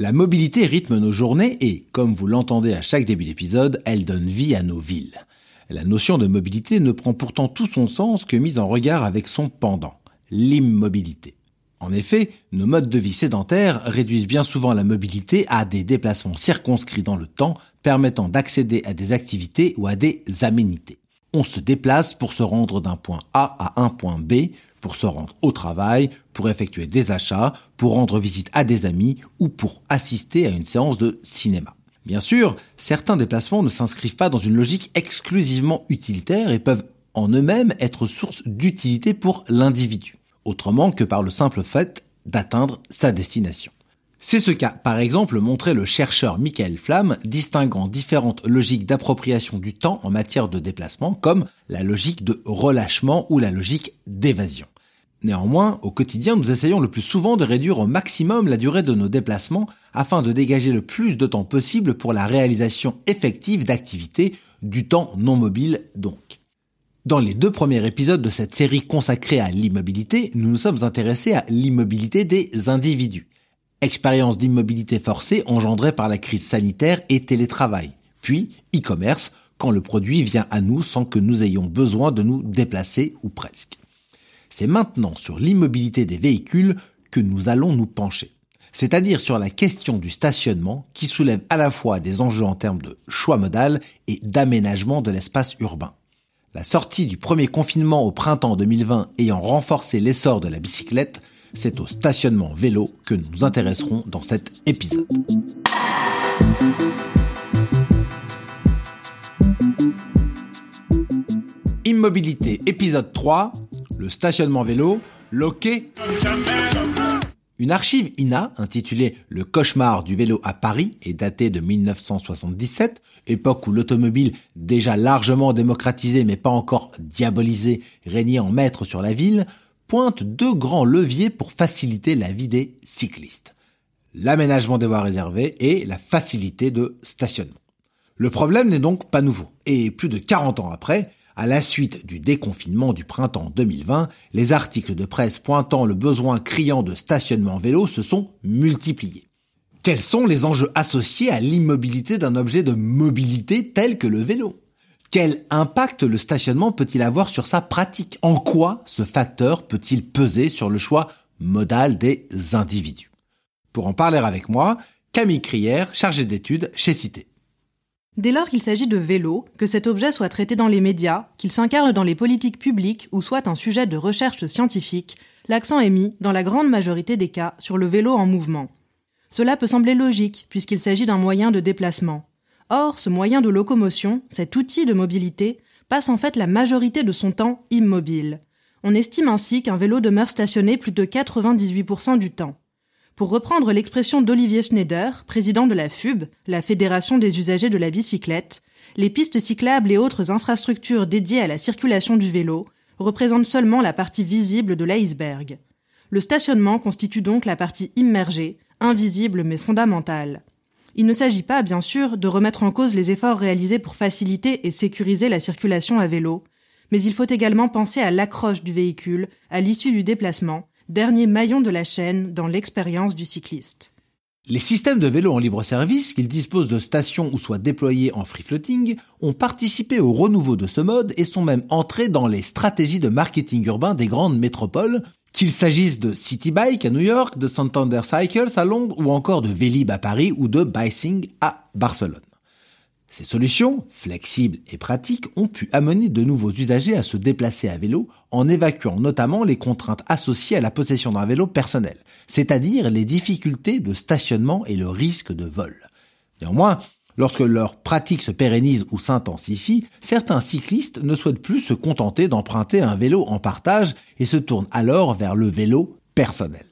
La mobilité rythme nos journées et, comme vous l'entendez à chaque début d'épisode, elle donne vie à nos villes. La notion de mobilité ne prend pourtant tout son sens que mise en regard avec son pendant, l'immobilité. En effet, nos modes de vie sédentaires réduisent bien souvent la mobilité à des déplacements circonscrits dans le temps permettant d'accéder à des activités ou à des aménités. On se déplace pour se rendre d'un point A à un point B, pour se rendre au travail, pour effectuer des achats, pour rendre visite à des amis ou pour assister à une séance de cinéma. Bien sûr, certains déplacements ne s'inscrivent pas dans une logique exclusivement utilitaire et peuvent en eux-mêmes être source d'utilité pour l'individu, autrement que par le simple fait d'atteindre sa destination. C'est ce qu'a par exemple montré le chercheur Michael Flamm, distinguant différentes logiques d'appropriation du temps en matière de déplacement, comme la logique de relâchement ou la logique d'évasion. Néanmoins, au quotidien, nous essayons le plus souvent de réduire au maximum la durée de nos déplacements afin de dégager le plus de temps possible pour la réalisation effective d'activités, du temps non mobile donc. Dans les deux premiers épisodes de cette série consacrée à l'immobilité, nous nous sommes intéressés à l'immobilité des individus expérience d'immobilité forcée engendrée par la crise sanitaire et télétravail, puis e-commerce quand le produit vient à nous sans que nous ayons besoin de nous déplacer ou presque. C'est maintenant sur l'immobilité des véhicules que nous allons nous pencher, c'est-à-dire sur la question du stationnement qui soulève à la fois des enjeux en termes de choix modal et d'aménagement de l'espace urbain. La sortie du premier confinement au printemps 2020 ayant renforcé l'essor de la bicyclette, c'est au stationnement vélo que nous intéresserons dans cet épisode. Immobilité, épisode 3, le stationnement vélo, loqué. Une archive INA intitulée Le cauchemar du vélo à Paris est datée de 1977, époque où l'automobile, déjà largement démocratisée mais pas encore diabolisée, régnait en maître sur la ville, pointe deux grands leviers pour faciliter la vie des cyclistes. L'aménagement des voies réservées et la facilité de stationnement. Le problème n'est donc pas nouveau. Et plus de 40 ans après, à la suite du déconfinement du printemps 2020, les articles de presse pointant le besoin criant de stationnement vélo se sont multipliés. Quels sont les enjeux associés à l'immobilité d'un objet de mobilité tel que le vélo? Quel impact le stationnement peut-il avoir sur sa pratique? En quoi ce facteur peut-il peser sur le choix modal des individus? Pour en parler avec moi, Camille Crière, chargée d'études chez Cité. Dès lors qu'il s'agit de vélo, que cet objet soit traité dans les médias, qu'il s'incarne dans les politiques publiques ou soit un sujet de recherche scientifique, l'accent est mis, dans la grande majorité des cas, sur le vélo en mouvement. Cela peut sembler logique, puisqu'il s'agit d'un moyen de déplacement. Or, ce moyen de locomotion, cet outil de mobilité, passe en fait la majorité de son temps immobile. On estime ainsi qu'un vélo demeure stationné plus de 98% du temps. Pour reprendre l'expression d'Olivier Schneider, président de la FUB, la Fédération des usagers de la bicyclette, les pistes cyclables et autres infrastructures dédiées à la circulation du vélo représentent seulement la partie visible de l'iceberg. Le stationnement constitue donc la partie immergée, invisible mais fondamentale. Il ne s'agit pas, bien sûr, de remettre en cause les efforts réalisés pour faciliter et sécuriser la circulation à vélo, mais il faut également penser à l'accroche du véhicule à l'issue du déplacement, dernier maillon de la chaîne dans l'expérience du cycliste. Les systèmes de vélos en libre service, qu'ils disposent de stations ou soient déployés en free floating, ont participé au renouveau de ce mode et sont même entrés dans les stratégies de marketing urbain des grandes métropoles, qu'il s'agisse de City Bike à New York, de Santander Cycles à Londres ou encore de Vélib à Paris ou de Bicing à Barcelone. Ces solutions, flexibles et pratiques, ont pu amener de nouveaux usagers à se déplacer à vélo en évacuant notamment les contraintes associées à la possession d'un vélo personnel, c'est-à-dire les difficultés de stationnement et le risque de vol. Néanmoins, lorsque leur pratique se pérennise ou s'intensifie, certains cyclistes ne souhaitent plus se contenter d'emprunter un vélo en partage et se tournent alors vers le vélo personnel.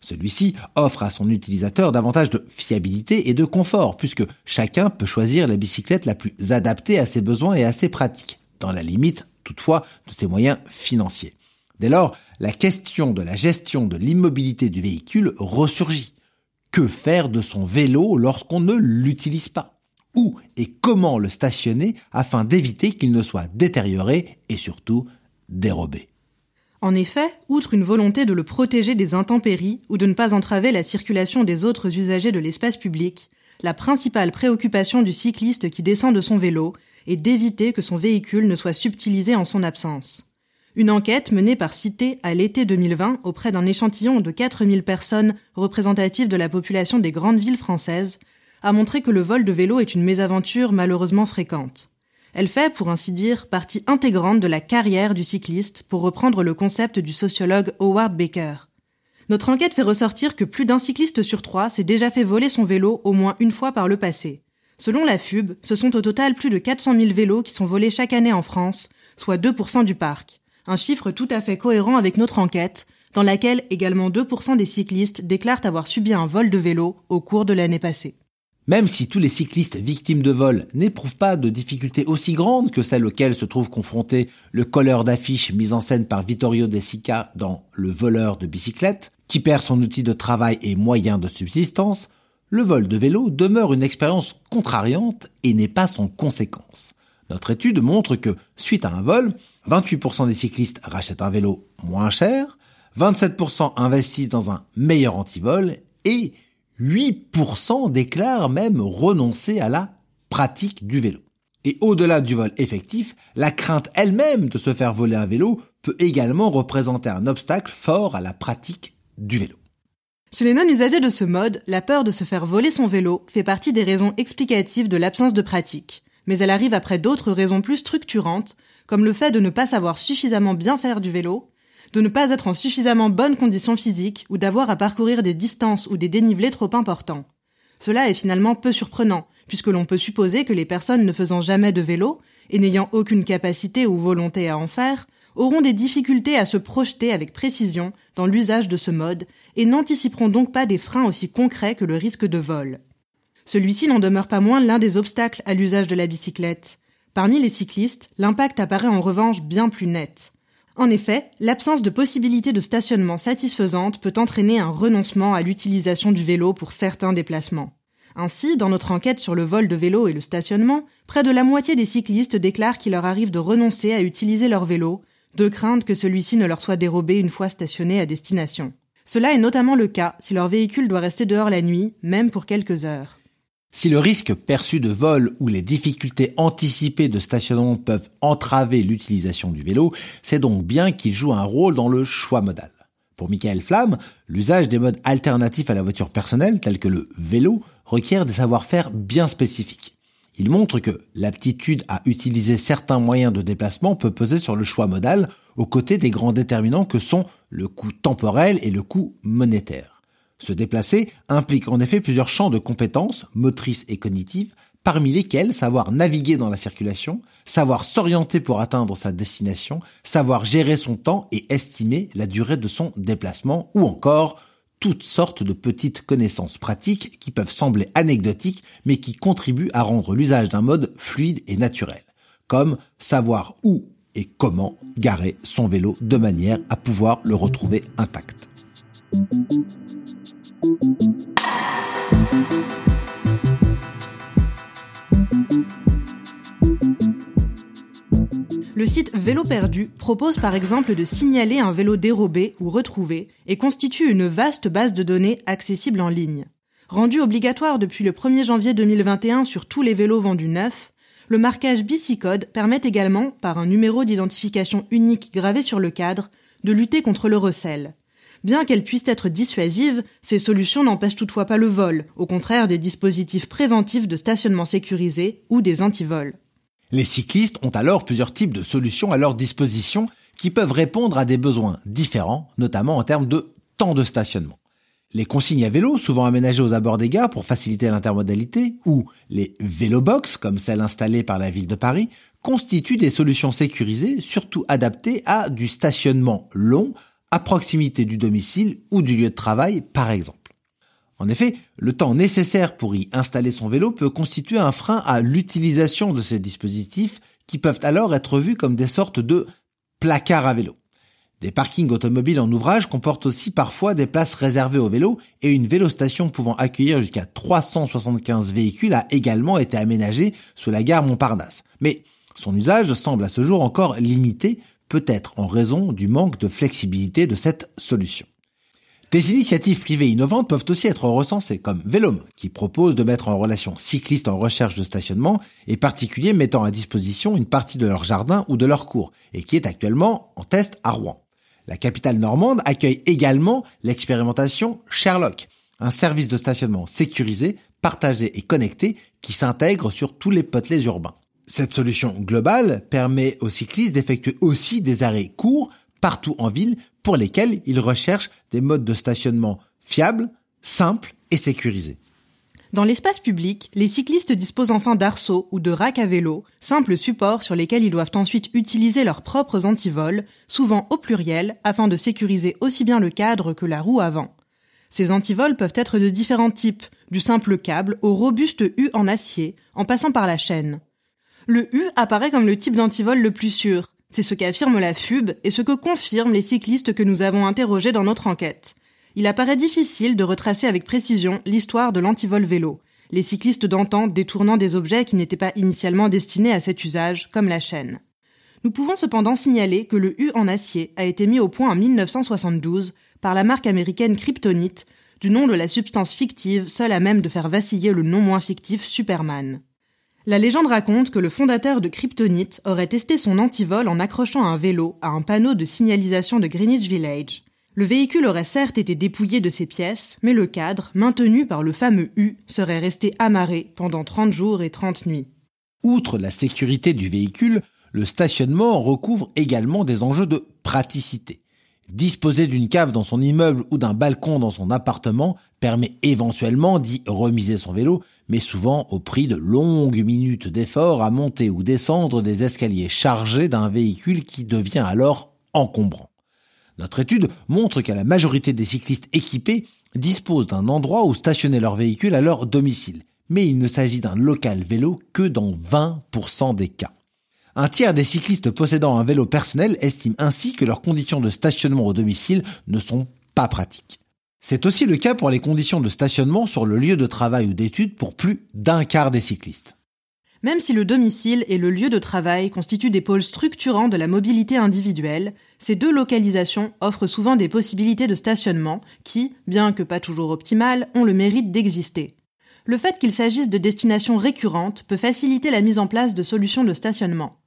Celui-ci offre à son utilisateur davantage de fiabilité et de confort, puisque chacun peut choisir la bicyclette la plus adaptée à ses besoins et à ses pratiques, dans la limite toutefois de ses moyens financiers. Dès lors, la question de la gestion de l'immobilité du véhicule ressurgit. Que faire de son vélo lorsqu'on ne l'utilise pas? Où et comment le stationner afin d'éviter qu'il ne soit détérioré et surtout dérobé en effet, outre une volonté de le protéger des intempéries ou de ne pas entraver la circulation des autres usagers de l'espace public, la principale préoccupation du cycliste qui descend de son vélo est d'éviter que son véhicule ne soit subtilisé en son absence. Une enquête menée par Cité à l'été 2020 auprès d'un échantillon de 4000 personnes représentatives de la population des grandes villes françaises a montré que le vol de vélo est une mésaventure malheureusement fréquente. Elle fait, pour ainsi dire, partie intégrante de la carrière du cycliste, pour reprendre le concept du sociologue Howard Baker. Notre enquête fait ressortir que plus d'un cycliste sur trois s'est déjà fait voler son vélo au moins une fois par le passé. Selon la FUB, ce sont au total plus de 400 000 vélos qui sont volés chaque année en France, soit 2% du parc. Un chiffre tout à fait cohérent avec notre enquête, dans laquelle également 2% des cyclistes déclarent avoir subi un vol de vélo au cours de l'année passée. Même si tous les cyclistes victimes de vol n'éprouvent pas de difficultés aussi grandes que celles auxquelles se trouve confronté le colleur d'affiches mis en scène par Vittorio De Sica dans Le voleur de bicyclette, qui perd son outil de travail et moyen de subsistance, le vol de vélo demeure une expérience contrariante et n'est pas sans conséquence. Notre étude montre que, suite à un vol, 28% des cyclistes rachètent un vélo moins cher, 27% investissent dans un meilleur antivol et 8% déclarent même renoncer à la pratique du vélo. Et au-delà du vol effectif, la crainte elle-même de se faire voler un vélo peut également représenter un obstacle fort à la pratique du vélo. Chez les non-usagers de ce mode, la peur de se faire voler son vélo fait partie des raisons explicatives de l'absence de pratique. Mais elle arrive après d'autres raisons plus structurantes, comme le fait de ne pas savoir suffisamment bien faire du vélo, de ne pas être en suffisamment bonne condition physique ou d'avoir à parcourir des distances ou des dénivelés trop importants. Cela est finalement peu surprenant, puisque l'on peut supposer que les personnes ne faisant jamais de vélo, et n'ayant aucune capacité ou volonté à en faire, auront des difficultés à se projeter avec précision dans l'usage de ce mode, et n'anticiperont donc pas des freins aussi concrets que le risque de vol. Celui-ci n'en demeure pas moins l'un des obstacles à l'usage de la bicyclette. Parmi les cyclistes, l'impact apparaît en revanche bien plus net. En effet, l'absence de possibilité de stationnement satisfaisante peut entraîner un renoncement à l'utilisation du vélo pour certains déplacements. Ainsi, dans notre enquête sur le vol de vélo et le stationnement, près de la moitié des cyclistes déclarent qu'il leur arrive de renoncer à utiliser leur vélo, de crainte que celui-ci ne leur soit dérobé une fois stationné à destination. Cela est notamment le cas si leur véhicule doit rester dehors la nuit, même pour quelques heures. Si le risque perçu de vol ou les difficultés anticipées de stationnement peuvent entraver l'utilisation du vélo, c'est donc bien qu'il joue un rôle dans le choix modal. Pour Michael Flamme, l'usage des modes alternatifs à la voiture personnelle, tels que le vélo, requiert des savoir-faire bien spécifiques. Il montre que l'aptitude à utiliser certains moyens de déplacement peut peser sur le choix modal, aux côtés des grands déterminants que sont le coût temporel et le coût monétaire. Se déplacer implique en effet plusieurs champs de compétences, motrices et cognitives, parmi lesquels savoir naviguer dans la circulation, savoir s'orienter pour atteindre sa destination, savoir gérer son temps et estimer la durée de son déplacement, ou encore toutes sortes de petites connaissances pratiques qui peuvent sembler anecdotiques, mais qui contribuent à rendre l'usage d'un mode fluide et naturel, comme savoir où et comment garer son vélo de manière à pouvoir le retrouver intact. Le site Vélo Perdu propose par exemple de signaler un vélo dérobé ou retrouvé et constitue une vaste base de données accessible en ligne. Rendu obligatoire depuis le 1er janvier 2021 sur tous les vélos vendus neufs, le marquage Bicicode permet également, par un numéro d'identification unique gravé sur le cadre, de lutter contre le recel. Bien qu'elles puissent être dissuasives, ces solutions n'empêchent toutefois pas le vol, au contraire des dispositifs préventifs de stationnement sécurisé ou des antivols. Les cyclistes ont alors plusieurs types de solutions à leur disposition qui peuvent répondre à des besoins différents, notamment en termes de temps de stationnement. Les consignes à vélo, souvent aménagées aux abords des gares pour faciliter l'intermodalité, ou les vélobox, comme celles installées par la ville de Paris, constituent des solutions sécurisées, surtout adaptées à du stationnement long, à proximité du domicile ou du lieu de travail, par exemple. En effet, le temps nécessaire pour y installer son vélo peut constituer un frein à l'utilisation de ces dispositifs qui peuvent alors être vus comme des sortes de placards à vélo. Des parkings automobiles en ouvrage comportent aussi parfois des places réservées aux vélos et une vélostation pouvant accueillir jusqu'à 375 véhicules a également été aménagée sous la gare Montparnasse. Mais son usage semble à ce jour encore limité, peut-être en raison du manque de flexibilité de cette solution. Des initiatives privées innovantes peuvent aussi être recensées, comme Vélom, qui propose de mettre en relation cyclistes en recherche de stationnement et particuliers mettant à disposition une partie de leur jardin ou de leur cours, et qui est actuellement en test à Rouen. La capitale normande accueille également l'expérimentation Sherlock, un service de stationnement sécurisé, partagé et connecté qui s'intègre sur tous les potelets urbains. Cette solution globale permet aux cyclistes d'effectuer aussi des arrêts courts partout en ville pour lesquels ils recherchent des modes de stationnement fiables, simples et sécurisés. Dans l'espace public, les cyclistes disposent enfin d'arceaux ou de racks à vélo, simples supports sur lesquels ils doivent ensuite utiliser leurs propres antivols, souvent au pluriel, afin de sécuriser aussi bien le cadre que la roue avant. Ces antivols peuvent être de différents types, du simple câble au robuste U en acier, en passant par la chaîne. Le U apparaît comme le type d'antivol le plus sûr, c'est ce qu'affirme la FUB et ce que confirment les cyclistes que nous avons interrogés dans notre enquête. Il apparaît difficile de retracer avec précision l'histoire de l'antivol vélo, les cyclistes d'antan détournant des objets qui n'étaient pas initialement destinés à cet usage, comme la chaîne. Nous pouvons cependant signaler que le U en acier a été mis au point en 1972 par la marque américaine Kryptonite, du nom de la substance fictive seule à même de faire vaciller le non moins fictif Superman. La légende raconte que le fondateur de Kryptonite aurait testé son antivol en accrochant un vélo à un panneau de signalisation de Greenwich Village. Le véhicule aurait certes été dépouillé de ses pièces, mais le cadre, maintenu par le fameux U, serait resté amarré pendant 30 jours et 30 nuits. Outre la sécurité du véhicule, le stationnement recouvre également des enjeux de praticité. Disposer d'une cave dans son immeuble ou d'un balcon dans son appartement permet éventuellement d'y remiser son vélo, mais souvent au prix de longues minutes d'effort à monter ou descendre des escaliers chargés d'un véhicule qui devient alors encombrant. Notre étude montre qu'à la majorité des cyclistes équipés disposent d'un endroit où stationner leur véhicule à leur domicile, mais il ne s'agit d'un local vélo que dans 20% des cas. Un tiers des cyclistes possédant un vélo personnel estiment ainsi que leurs conditions de stationnement au domicile ne sont pas pratiques. C'est aussi le cas pour les conditions de stationnement sur le lieu de travail ou d'études pour plus d'un quart des cyclistes. Même si le domicile et le lieu de travail constituent des pôles structurants de la mobilité individuelle, ces deux localisations offrent souvent des possibilités de stationnement qui, bien que pas toujours optimales, ont le mérite d'exister. Le fait qu'il s'agisse de destinations récurrentes peut faciliter la mise en place de solutions de stationnement.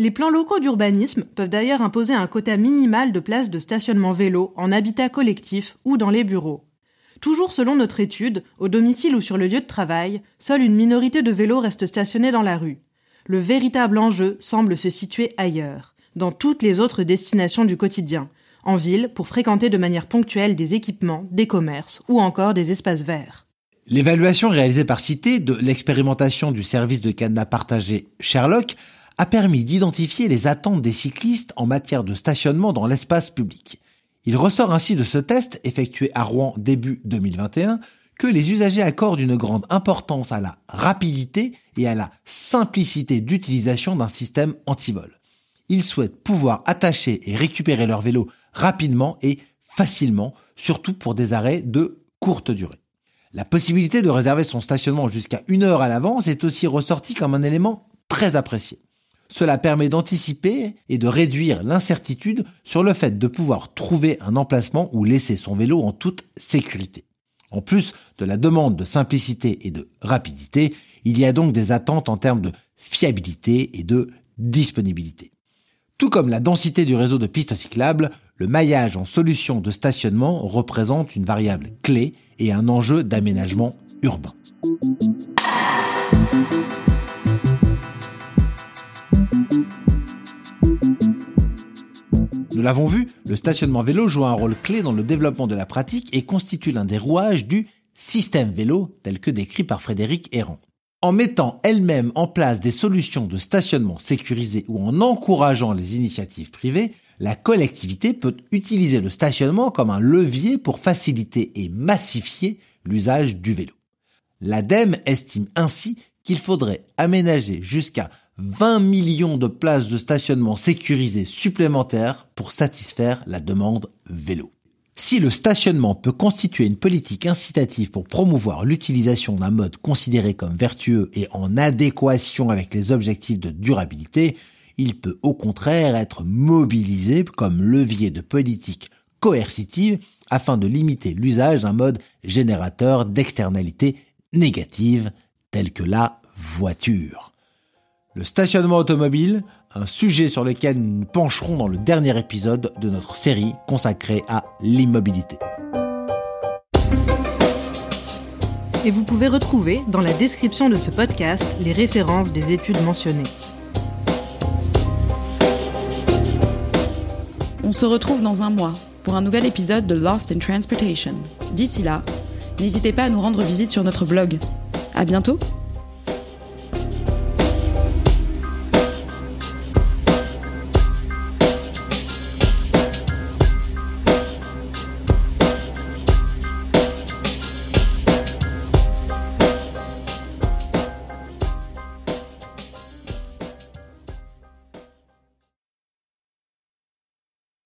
Les plans locaux d'urbanisme peuvent d'ailleurs imposer un quota minimal de places de stationnement vélo en habitat collectif ou dans les bureaux. Toujours selon notre étude, au domicile ou sur le lieu de travail, seule une minorité de vélos reste stationnés dans la rue. Le véritable enjeu semble se situer ailleurs, dans toutes les autres destinations du quotidien, en ville pour fréquenter de manière ponctuelle des équipements, des commerces ou encore des espaces verts. L'évaluation réalisée par Cité de l'expérimentation du service de cadenas partagé Sherlock a permis d'identifier les attentes des cyclistes en matière de stationnement dans l'espace public. Il ressort ainsi de ce test effectué à Rouen début 2021 que les usagers accordent une grande importance à la rapidité et à la simplicité d'utilisation d'un système anti-vol. Ils souhaitent pouvoir attacher et récupérer leur vélo rapidement et facilement, surtout pour des arrêts de courte durée. La possibilité de réserver son stationnement jusqu'à une heure à l'avance est aussi ressortie comme un élément très apprécié. Cela permet d'anticiper et de réduire l'incertitude sur le fait de pouvoir trouver un emplacement où laisser son vélo en toute sécurité. En plus de la demande de simplicité et de rapidité, il y a donc des attentes en termes de fiabilité et de disponibilité. Tout comme la densité du réseau de pistes cyclables, le maillage en solution de stationnement représente une variable clé et un enjeu d'aménagement urbain. Nous l'avons vu, le stationnement vélo joue un rôle clé dans le développement de la pratique et constitue l'un des rouages du système vélo tel que décrit par Frédéric Errand. En mettant elle-même en place des solutions de stationnement sécurisées ou en encourageant les initiatives privées, la collectivité peut utiliser le stationnement comme un levier pour faciliter et massifier l'usage du vélo. L'ADEME estime ainsi qu'il faudrait aménager jusqu'à 20 millions de places de stationnement sécurisées supplémentaires pour satisfaire la demande vélo. Si le stationnement peut constituer une politique incitative pour promouvoir l'utilisation d'un mode considéré comme vertueux et en adéquation avec les objectifs de durabilité, il peut au contraire être mobilisé comme levier de politique coercitive afin de limiter l'usage d'un mode générateur d'externalités négatives telles que la voiture. Le stationnement automobile, un sujet sur lequel nous nous pencherons dans le dernier épisode de notre série consacrée à l'immobilité. Et vous pouvez retrouver dans la description de ce podcast les références des études mentionnées. On se retrouve dans un mois pour un nouvel épisode de Lost in Transportation. D'ici là, n'hésitez pas à nous rendre visite sur notre blog. À bientôt!